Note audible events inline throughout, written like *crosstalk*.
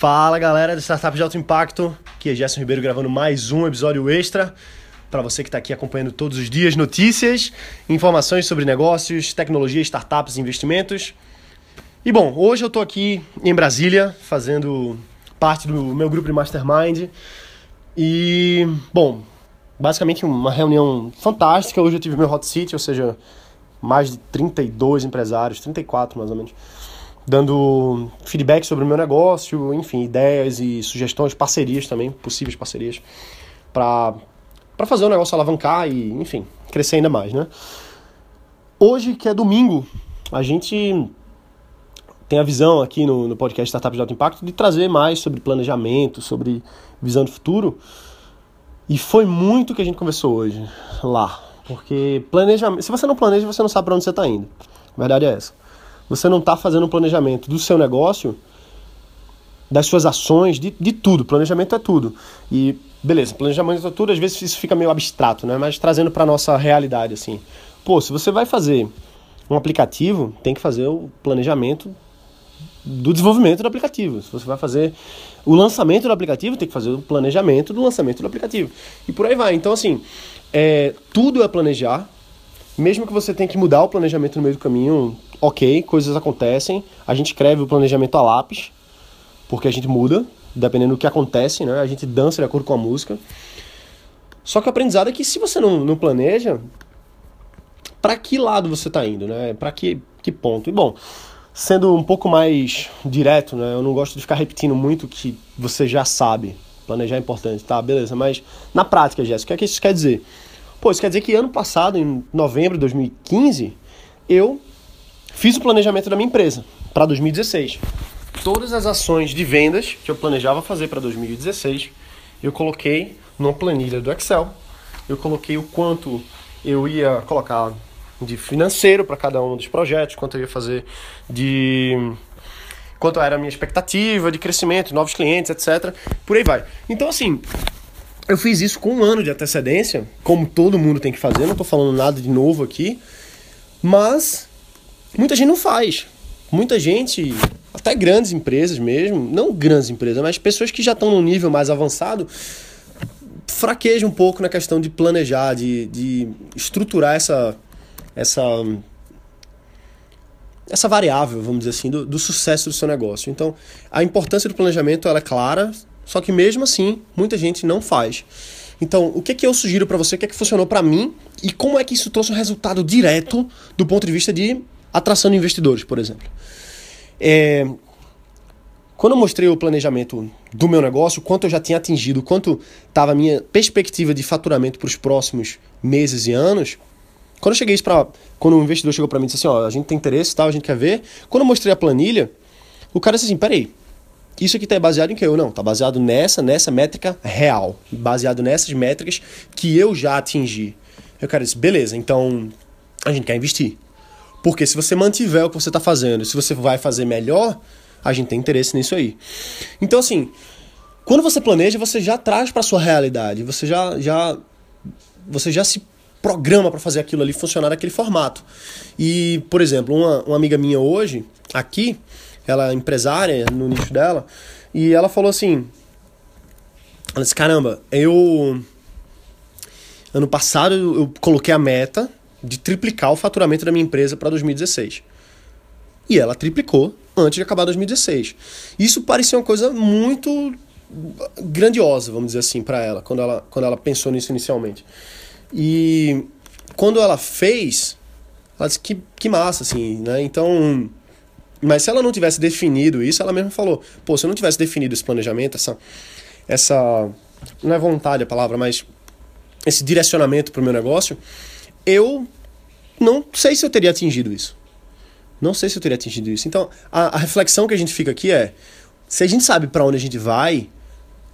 Fala galera do Startup de Alto Impacto, aqui é Gerson Ribeiro gravando mais um episódio extra para você que está aqui acompanhando todos os dias notícias, informações sobre negócios, tecnologia, startups, investimentos. E bom, hoje eu estou aqui em Brasília fazendo parte do meu grupo de Mastermind e bom, basicamente uma reunião fantástica. Hoje eu tive meu hot seat, ou seja, mais de 32 empresários, 34 mais ou menos dando feedback sobre o meu negócio, enfim, ideias e sugestões, parcerias também, possíveis parcerias, para fazer o negócio alavancar e, enfim, crescer ainda mais, né? Hoje, que é domingo, a gente tem a visão aqui no, no podcast Startups de Alto Impacto de trazer mais sobre planejamento, sobre visão de futuro. E foi muito que a gente conversou hoje lá. Porque planejamento. Se você não planeja, você não sabe para onde você está indo. A verdade é essa você não está fazendo um planejamento do seu negócio, das suas ações, de, de tudo. Planejamento é tudo. E beleza, planejamento é tudo, às vezes isso fica meio abstrato, né? Mas trazendo para nossa realidade assim. Pô, se você vai fazer um aplicativo, tem que fazer o planejamento do desenvolvimento do aplicativo. Se você vai fazer o lançamento do aplicativo, tem que fazer o planejamento do lançamento do aplicativo. E por aí vai. Então, assim, é, tudo é planejar. Mesmo que você tenha que mudar o planejamento no meio do caminho, ok, coisas acontecem, a gente escreve o planejamento a lápis, porque a gente muda, dependendo do que acontece, né? A gente dança de acordo com a música. Só que o aprendizado é que se você não, não planeja, para que lado você está indo, né? Para que, que ponto? E bom, sendo um pouco mais direto, né? Eu não gosto de ficar repetindo muito o que você já sabe. Planejar é importante, tá? Beleza, mas na prática, Jéssica, o que, é que isso quer dizer? Pô, isso quer dizer que ano passado, em novembro de 2015, eu Fiz o planejamento da minha empresa para 2016. Todas as ações de vendas que eu planejava fazer para 2016, eu coloquei numa planilha do Excel. Eu coloquei o quanto eu ia colocar de financeiro para cada um dos projetos, quanto eu ia fazer de quanto era a minha expectativa de crescimento, novos clientes, etc. Por aí vai. Então, assim, eu fiz isso com um ano de antecedência, como todo mundo tem que fazer, não estou falando nada de novo aqui, mas muita gente não faz. Muita gente, até grandes empresas mesmo, não grandes empresas, mas pessoas que já estão num nível mais avançado, fraquejam um pouco na questão de planejar, de, de estruturar essa, essa, essa variável, vamos dizer assim, do, do sucesso do seu negócio. Então, a importância do planejamento ela é clara, só que mesmo assim, muita gente não faz. Então, o que, que eu sugiro para você, o que, é que funcionou para mim e como é que isso trouxe um resultado direto do ponto de vista de atração de investidores, por exemplo. É, quando eu mostrei o planejamento do meu negócio, quanto eu já tinha atingido, quanto estava a minha perspectiva de faturamento para os próximos meses e anos, quando eu cheguei para. Quando o investidor chegou para mim e disse assim: ó, a gente tem interesse tal, a gente quer ver. Quando eu mostrei a planilha, o cara disse assim: peraí, isso aqui está baseado em que? Eu não, está baseado nessa, nessa métrica real, baseado nessas métricas que eu já atingi. Eu cara disse: beleza, então a gente quer investir. Porque se você mantiver o que você está fazendo, se você vai fazer melhor, a gente tem interesse nisso aí. Então, assim, quando você planeja, você já traz para sua realidade, você já, já, você já se programa para fazer aquilo ali funcionar daquele formato. E, por exemplo, uma, uma amiga minha hoje, aqui, ela é empresária no nicho dela, e ela falou assim: ela disse, caramba, eu. Ano passado eu coloquei a meta de triplicar o faturamento da minha empresa para 2016. E ela triplicou antes de acabar 2016. Isso parecia uma coisa muito grandiosa, vamos dizer assim, para ela quando, ela, quando ela pensou nisso inicialmente. E quando ela fez, ela disse que, que massa, assim, né? Então. Mas se ela não tivesse definido isso, ela mesma falou: pô, se eu não tivesse definido esse planejamento, essa. essa não é vontade a palavra, mas esse direcionamento para o meu negócio, eu não sei se eu teria atingido isso. Não sei se eu teria atingido isso. Então, a, a reflexão que a gente fica aqui é: se a gente sabe para onde a gente vai,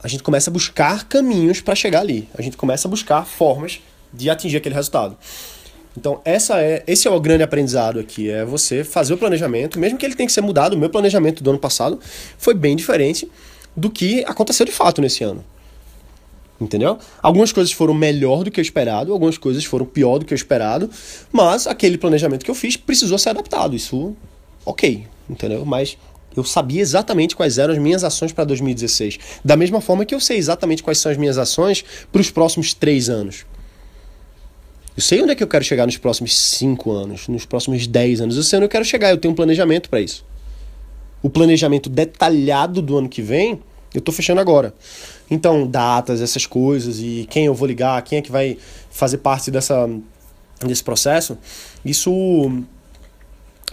a gente começa a buscar caminhos para chegar ali. A gente começa a buscar formas de atingir aquele resultado. Então, essa é, esse é o grande aprendizado aqui, é você fazer o planejamento, mesmo que ele tenha que ser mudado, o meu planejamento do ano passado foi bem diferente do que aconteceu de fato nesse ano. Entendeu? Algumas coisas foram melhor do que eu esperado, algumas coisas foram pior do que eu esperado, mas aquele planejamento que eu fiz precisou ser adaptado. Isso, ok, entendeu? Mas Eu sabia exatamente quais eram as minhas ações para 2016. Da mesma forma que eu sei exatamente quais são as minhas ações para os próximos três anos. Eu sei onde é que eu quero chegar nos próximos cinco anos, nos próximos dez anos. Eu sei onde eu quero chegar, eu tenho um planejamento para isso. O planejamento detalhado do ano que vem, eu estou fechando agora. Então, datas, essas coisas, e quem eu vou ligar, quem é que vai fazer parte dessa, desse processo, isso,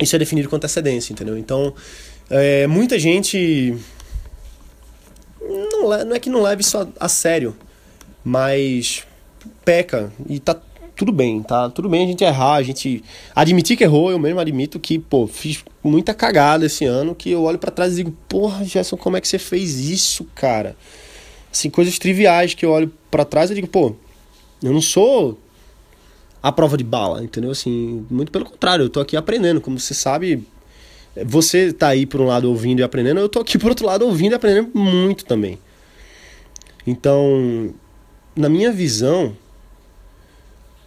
isso é definido com antecedência, entendeu? Então, é, muita gente não, não é que não leve isso a, a sério, mas peca e tá tudo bem, tá? Tudo bem a gente errar, a gente admitir que errou, eu mesmo admito que, pô, fiz muita cagada esse ano, que eu olho para trás e digo, porra, Gerson, como é que você fez isso, cara? Assim, coisas triviais que eu olho para trás e digo, pô, eu não sou a prova de bala, entendeu? Assim, muito pelo contrário, eu tô aqui aprendendo, como você sabe, você tá aí por um lado ouvindo e aprendendo, eu tô aqui por outro lado ouvindo e aprendendo muito também. Então, na minha visão,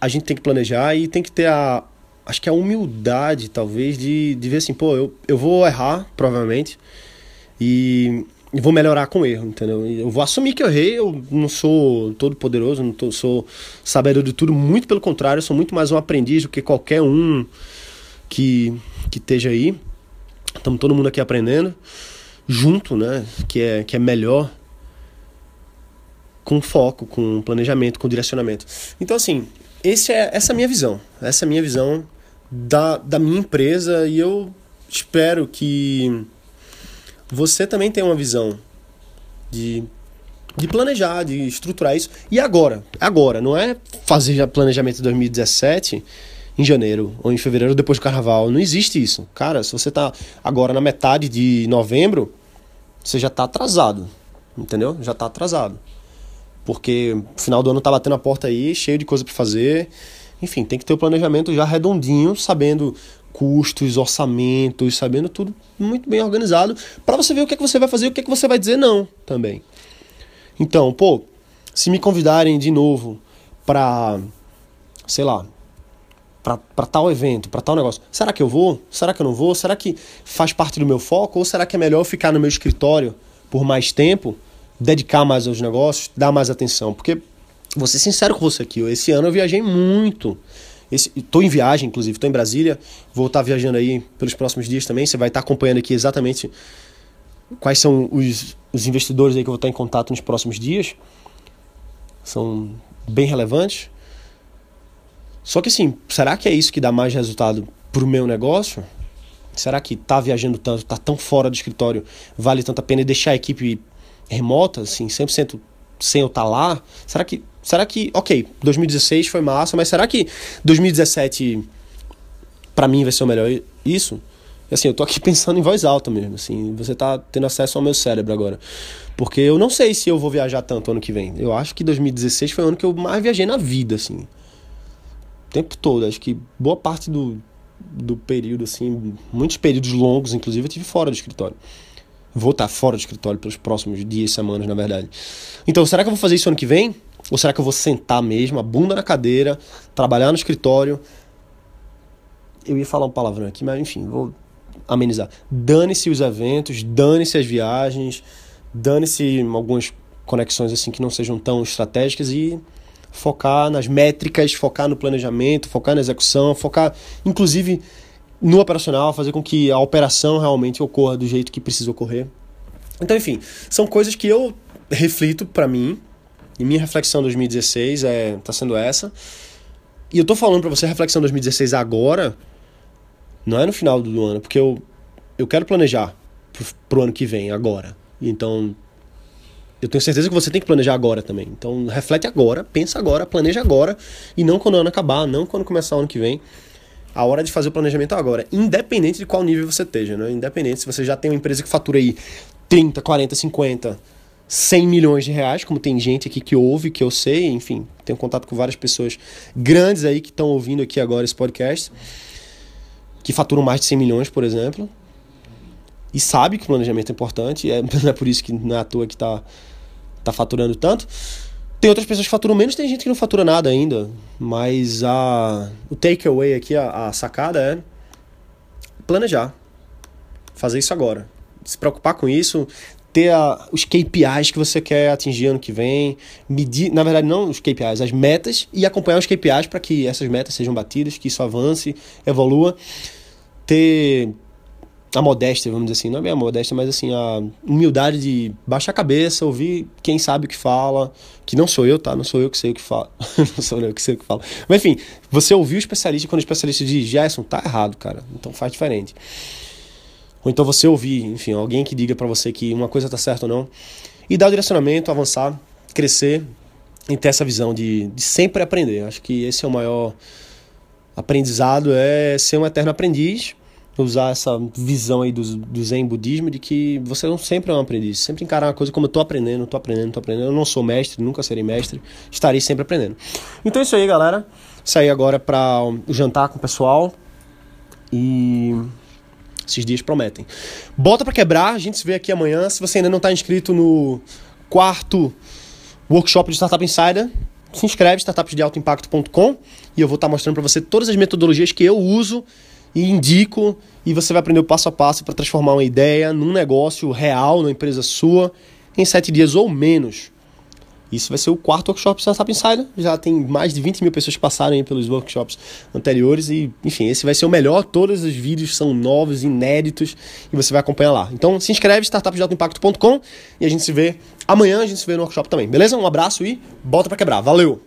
a gente tem que planejar e tem que ter a acho que a humildade talvez de, de ver assim, pô, eu, eu vou errar, provavelmente, e, e vou melhorar com erro, entendeu? Eu vou assumir que eu errei, eu não sou todo poderoso, não tô, sou sabedor de tudo, muito pelo contrário, eu sou muito mais um aprendiz do que qualquer um que, que esteja aí. Estamos todo mundo aqui aprendendo junto, né? Que é, que é melhor com foco, com planejamento, com direcionamento. Então, assim, esse é, essa é a minha visão. Essa é a minha visão da, da minha empresa e eu espero que você também tenha uma visão de, de planejar, de estruturar isso. E agora? Agora, não é fazer planejamento de 2017 em janeiro ou em fevereiro depois do carnaval. Não existe isso. Cara, se você está agora na metade de novembro, você já está atrasado. Entendeu? Já está atrasado. Porque final do ano tá batendo a porta aí, cheio de coisa para fazer. Enfim, tem que ter o planejamento já redondinho, sabendo custos, orçamentos, sabendo tudo muito bem organizado, para você ver o que é que você vai fazer e o que é que você vai dizer não também. Então, pô, se me convidarem de novo para sei lá, para tal evento, para tal negócio. Será que eu vou? Será que eu não vou? Será que faz parte do meu foco? Ou será que é melhor eu ficar no meu escritório por mais tempo, dedicar mais aos negócios, dar mais atenção? Porque, vou ser sincero com você aqui, esse ano eu viajei muito. Estou em viagem, inclusive, estou em Brasília, vou estar tá viajando aí pelos próximos dias também. Você vai estar tá acompanhando aqui exatamente quais são os, os investidores aí que eu vou estar tá em contato nos próximos dias. São bem relevantes. Só que assim, será que é isso que dá mais resultado pro meu negócio? Será que tá viajando tanto, tá tão fora do escritório, vale tanto a pena deixar a equipe remota, assim, 100% sem eu estar tá lá? Será que, será que, ok, 2016 foi massa, mas será que 2017 para mim vai ser o melhor isso? Assim, eu tô aqui *laughs* pensando em voz alta mesmo, assim, você tá tendo acesso ao meu cérebro agora. Porque eu não sei se eu vou viajar tanto ano que vem. Eu acho que 2016 foi o ano que eu mais viajei na vida, assim tempo todo. Acho que boa parte do, do período, assim, muitos períodos longos, inclusive, eu tive fora do escritório. Vou estar fora do escritório pelos próximos dias, semanas, na verdade. Então, será que eu vou fazer isso ano que vem? Ou será que eu vou sentar mesmo, a bunda na cadeira, trabalhar no escritório? Eu ia falar um palavrão aqui, mas enfim, vou amenizar. Dane-se os eventos, dane-se as viagens, dane-se algumas conexões assim que não sejam tão estratégicas e focar nas métricas, focar no planejamento, focar na execução, focar inclusive no operacional, fazer com que a operação realmente ocorra do jeito que precisa ocorrer. Então, enfim, são coisas que eu reflito para mim. E minha reflexão 2016 é tá sendo essa. E eu tô falando para você reflexão 2016 agora, não é no final do ano, porque eu eu quero planejar pro, pro ano que vem agora. Então, eu tenho certeza que você tem que planejar agora também. Então, reflete agora, pensa agora, planeja agora e não quando o ano acabar, não quando começar o ano que vem. A hora de fazer o planejamento é agora, independente de qual nível você esteja, né? Independente se você já tem uma empresa que fatura aí 30, 40, 50, 100 milhões de reais, como tem gente aqui que ouve, que eu sei, enfim, tenho contato com várias pessoas grandes aí que estão ouvindo aqui agora esse podcast, que faturam mais de 100 milhões, por exemplo e sabe que o planejamento é importante, é, *laughs* é por isso que não é à toa que está tá faturando tanto. Tem outras pessoas que faturam menos, tem gente que não fatura nada ainda, mas a, o takeaway aqui, a, a sacada é planejar. Fazer isso agora. se preocupar com isso, ter a, os KPIs que você quer atingir ano que vem, medir, na verdade não os KPIs, as metas e acompanhar os KPIs para que essas metas sejam batidas, que isso avance, evolua, ter a modéstia, vamos dizer assim, não é bem a modéstia, mas assim, a humildade de baixar a cabeça, ouvir quem sabe o que fala, que não sou eu, tá? Não sou eu que sei o que fala. *laughs* não sou eu que sei o que fala. Mas enfim, você ouvir o especialista quando o especialista diz, Gerson, tá errado, cara. Então faz diferente. Ou então você ouvir, enfim, alguém que diga para você que uma coisa tá certa ou não. E dar o direcionamento, avançar, crescer e ter essa visão de, de sempre aprender. Acho que esse é o maior aprendizado, é ser um eterno aprendiz usar essa visão aí do, do Zen budismo de que você não sempre é um aprendiz, sempre encarar uma coisa como eu tô aprendendo, tô aprendendo, tô aprendendo. Eu não sou mestre, nunca serei mestre, estarei sempre aprendendo. Então é isso aí, galera. Saí agora para o jantar com o pessoal e esses dias prometem. Bota para quebrar, a gente se vê aqui amanhã. Se você ainda não está inscrito no quarto workshop de Startup Insider, se inscreve startupsdealtoimpacto.com e eu vou estar tá mostrando para você todas as metodologias que eu uso e indico e você vai aprender o passo a passo para transformar uma ideia num negócio real, numa empresa sua, em sete dias ou menos. Isso vai ser o quarto workshop Startup Insider. Já tem mais de 20 mil pessoas que passaram pelos workshops anteriores. E, enfim, esse vai ser o melhor. Todos os vídeos são novos, inéditos, e você vai acompanhar lá. Então, se inscreve, startupdealtoimpacto.com e a gente se vê amanhã. A gente se vê no workshop também, beleza? Um abraço e bota para quebrar. Valeu!